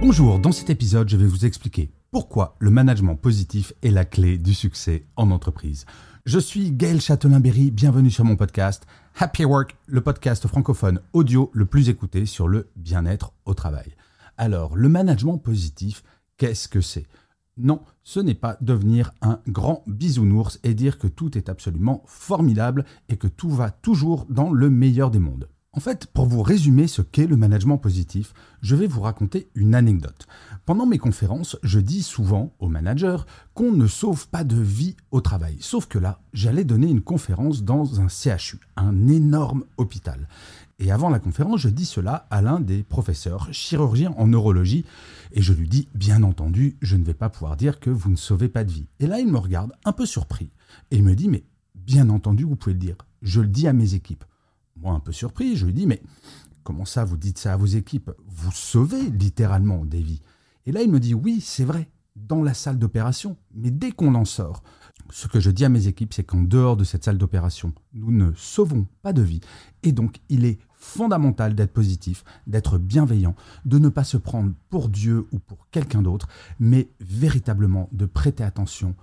Bonjour, dans cet épisode, je vais vous expliquer pourquoi le management positif est la clé du succès en entreprise. Je suis Gaël Châtelain-Berry, bienvenue sur mon podcast Happy Work, le podcast francophone audio le plus écouté sur le bien-être au travail. Alors, le management positif, qu'est-ce que c'est? Non, ce n'est pas devenir un grand bisounours et dire que tout est absolument formidable et que tout va toujours dans le meilleur des mondes. En fait, pour vous résumer ce qu'est le management positif, je vais vous raconter une anecdote. Pendant mes conférences, je dis souvent aux managers qu'on ne sauve pas de vie au travail. Sauf que là, j'allais donner une conférence dans un CHU, un énorme hôpital. Et avant la conférence, je dis cela à l'un des professeurs, chirurgien en neurologie, et je lui dis, bien entendu, je ne vais pas pouvoir dire que vous ne sauvez pas de vie. Et là, il me regarde un peu surpris, et il me dit, mais bien entendu, vous pouvez le dire. Je le dis à mes équipes. Moi, un peu surpris, je lui dis, mais comment ça, vous dites ça à vos équipes? Vous sauvez littéralement des vies. Et là, il me dit, oui, c'est vrai, dans la salle d'opération, mais dès qu'on en sort, ce que je dis à mes équipes, c'est qu'en dehors de cette salle d'opération, nous ne sauvons pas de vie. Et donc, il est fondamental d'être positif, d'être bienveillant, de ne pas se prendre pour Dieu ou pour quelqu'un d'autre, mais véritablement de prêter attention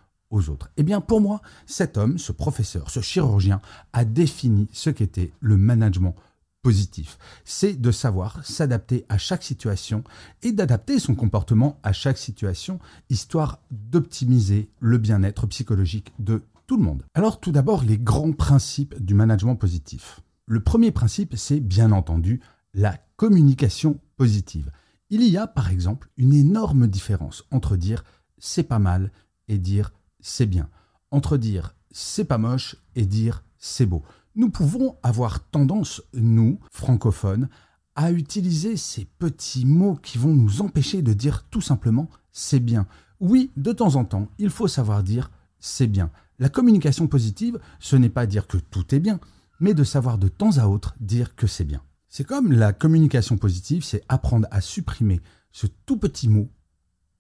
Eh bien, pour moi, cet homme, ce professeur, ce chirurgien, a défini ce qu'était le management positif. C'est de savoir s'adapter à chaque situation et d'adapter son comportement à chaque situation, histoire d'optimiser le bien-être psychologique de tout le monde. Alors tout d'abord, les grands principes du management positif. Le premier principe, c'est bien entendu la communication positive. Il y a par exemple une énorme différence entre dire c'est pas mal et dire c'est bien, entre dire c'est pas moche et dire c'est beau. Nous pouvons avoir tendance, nous, francophones, à utiliser ces petits mots qui vont nous empêcher de dire tout simplement c'est bien. Oui, de temps en temps, il faut savoir dire c'est bien. La communication positive, ce n'est pas dire que tout est bien, mais de savoir de temps à autre dire que c'est bien. C'est comme la communication positive, c'est apprendre à supprimer ce tout petit mot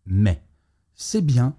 mais. C'est bien,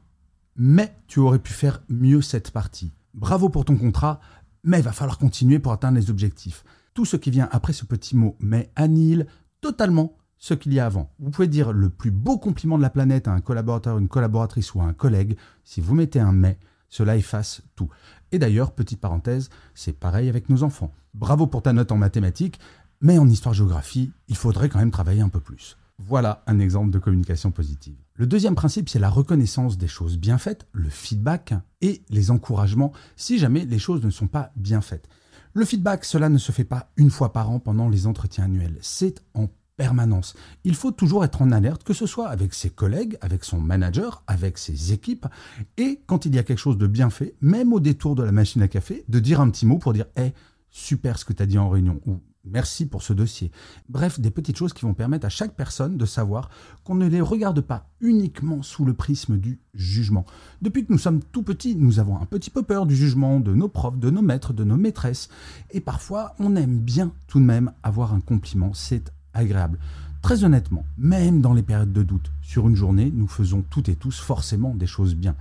mais tu aurais pu faire mieux cette partie. Bravo pour ton contrat, mais il va falloir continuer pour atteindre les objectifs. Tout ce qui vient après ce petit mot mais annihile totalement ce qu'il y a avant. Vous pouvez dire le plus beau compliment de la planète à un collaborateur, une collaboratrice ou à un collègue. Si vous mettez un mais, cela efface tout. Et d'ailleurs, petite parenthèse, c'est pareil avec nos enfants. Bravo pour ta note en mathématiques, mais en histoire-géographie, il faudrait quand même travailler un peu plus. Voilà un exemple de communication positive. Le deuxième principe, c'est la reconnaissance des choses bien faites, le feedback et les encouragements si jamais les choses ne sont pas bien faites. Le feedback, cela ne se fait pas une fois par an pendant les entretiens annuels, c'est en permanence. Il faut toujours être en alerte, que ce soit avec ses collègues, avec son manager, avec ses équipes, et quand il y a quelque chose de bien fait, même au détour de la machine à café, de dire un petit mot pour dire hey, super ce que tu as dit en réunion, ou merci pour ce dossier. Bref, des petites choses qui vont permettre à chaque personne de savoir qu'on ne les regarde pas uniquement sous le prisme du jugement. Depuis que nous sommes tout petits, nous avons un petit peu peur du jugement de nos profs, de nos maîtres, de nos maîtresses, et parfois on aime bien tout de même avoir un compliment, c'est agréable. Très honnêtement, même dans les périodes de doute, sur une journée, nous faisons toutes et tous forcément des choses bien.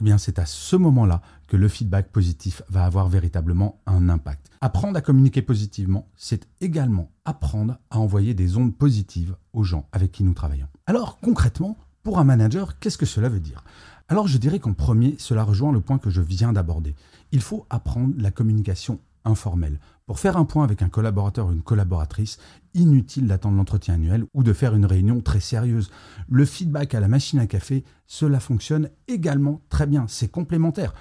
Eh bien, c'est à ce moment-là le feedback positif va avoir véritablement un impact. Apprendre à communiquer positivement, c'est également apprendre à envoyer des ondes positives aux gens avec qui nous travaillons. Alors, concrètement, pour un manager, qu'est-ce que cela veut dire? Alors, je dirais qu'en premier, cela rejoint le point que je viens d'aborder. Il faut apprendre la communication informelle. Pour faire un point avec un collaborateur ou une collaboratrice, inutile d'attendre l'entretien annuel ou de faire une réunion très sérieuse. Le feedback à la machine à café, cela fonctionne également très bien, c'est complémentaire.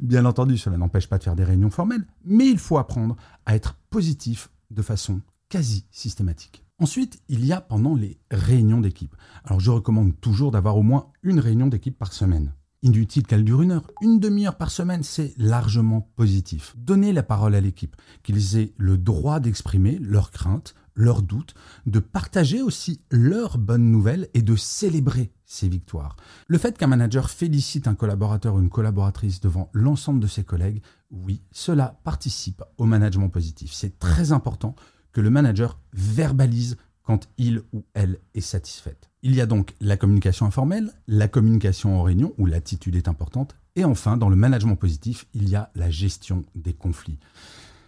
Bien entendu, cela n'empêche pas de faire des réunions formelles, mais il faut apprendre à être positif de façon quasi systématique. Ensuite, il y a pendant les réunions d'équipe. Alors je recommande toujours d'avoir au moins une réunion d'équipe par semaine. inutile qu'elle dure une heure. Une demi-heure par semaine, c'est largement positif. Donnez la parole à l'équipe, qu'ils aient le droit d'exprimer leurs craintes, leurs doutes, de partager aussi leurs bonnes nouvelles et de célébrer ses victoires. Le fait qu'un manager félicite un collaborateur ou une collaboratrice devant l'ensemble de ses collègues, oui, cela participe au management positif. C'est très important que le manager verbalise quand il ou elle est satisfaite. Il y a donc la communication informelle, la communication en réunion où l'attitude est importante, et enfin, dans le management positif, il y a la gestion des conflits.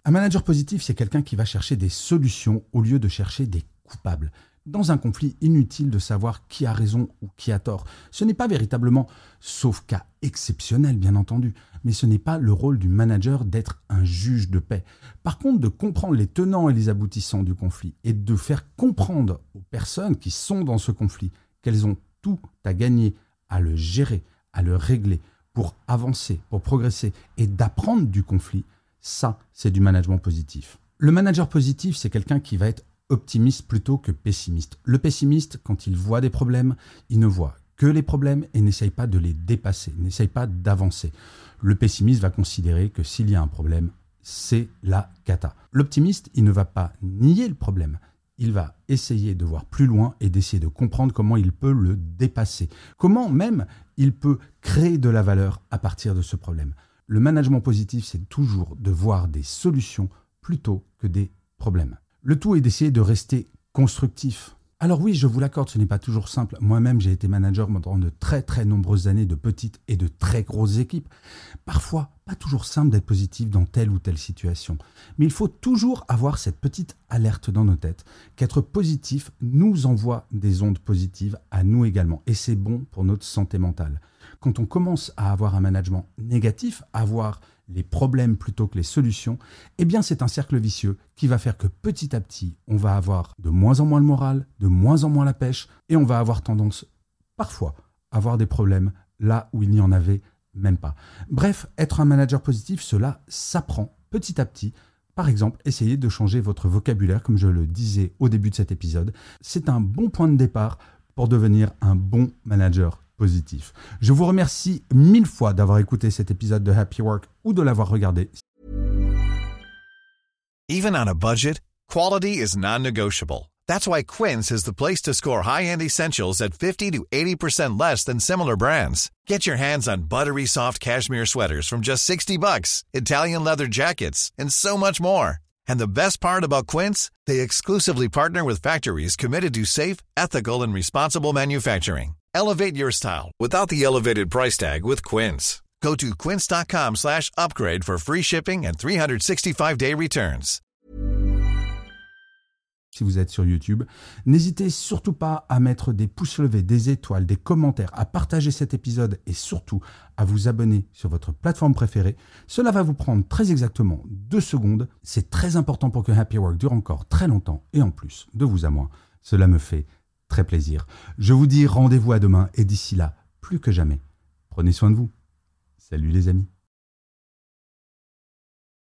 Un manager positif, c'est quelqu'un qui va chercher des solutions au lieu de chercher des coupables. Dans un conflit, inutile de savoir qui a raison ou qui a tort. Ce n'est pas véritablement, sauf cas exceptionnel bien entendu, mais ce n'est pas le rôle du manager d'être un juge de paix. Par contre, de comprendre les tenants et les aboutissants du conflit et de faire comprendre aux personnes qui sont dans ce conflit qu'elles ont tout à gagner à le gérer, à le régler, pour avancer, pour progresser et d'apprendre du conflit, ça, c'est du management positif. Le manager positif, c'est quelqu'un qui va être optimiste plutôt que pessimiste. Le pessimiste, quand il voit des problèmes, il ne voit que les problèmes et n'essaye pas de les dépasser, n'essaye pas d'avancer. Le pessimiste va considérer que s'il y a un problème, c'est la cata. L'optimiste, il ne va pas nier le problème, il va essayer de voir plus loin et d'essayer de comprendre comment il peut le dépasser, comment même il peut créer de la valeur à partir de ce problème. Le management positif, c'est toujours de voir des solutions plutôt que des problèmes. Le tout est d'essayer de rester constructif. Alors oui, je vous l'accorde, ce n'est pas toujours simple. Moi-même, j'ai été manager pendant de très très nombreuses années de petites et de très grosses équipes. Parfois, pas toujours simple d'être positif dans telle ou telle situation. Mais il faut toujours avoir cette petite alerte dans nos têtes qu'être positif nous envoie des ondes positives à nous également. Et c'est bon pour notre santé mentale quand on commence à avoir un management négatif, à avoir les problèmes plutôt que les solutions, eh bien c'est un cercle vicieux qui va faire que petit à petit, on va avoir de moins en moins le moral, de moins en moins la pêche, et on va avoir tendance parfois à avoir des problèmes là où il n'y en avait même pas. Bref, être un manager positif, cela s'apprend petit à petit. Par exemple, essayez de changer votre vocabulaire, comme je le disais au début de cet épisode. C'est un bon point de départ pour devenir un bon manager positif. Je vous remercie mille fois d'avoir écouté cet épisode de Happy Work ou de l'avoir regardé. Even on a budget, quality is non-negotiable. That's why Quince is the place to score high-end essentials at 50 to 80% less than similar brands. Get your hands on buttery soft cashmere sweaters from just 60 bucks, Italian leather jackets, and so much more. And the best part about Quince, they exclusively partner with factories committed to safe, ethical, and responsible manufacturing. Elevate your style without the elevated price tag with Quince. Go to quince.com slash upgrade for free shipping and 365-day returns. Si vous êtes sur YouTube, n'hésitez surtout pas à mettre des pouces levés, des étoiles, des commentaires, à partager cet épisode et surtout à vous abonner sur votre plateforme préférée. Cela va vous prendre très exactement deux secondes. C'est très important pour que Happy Work dure encore très longtemps et en plus, de vous à moi, cela me fait très plaisir. Je vous dis rendez-vous à demain et d'ici là, plus que jamais, prenez soin de vous. Salut les amis.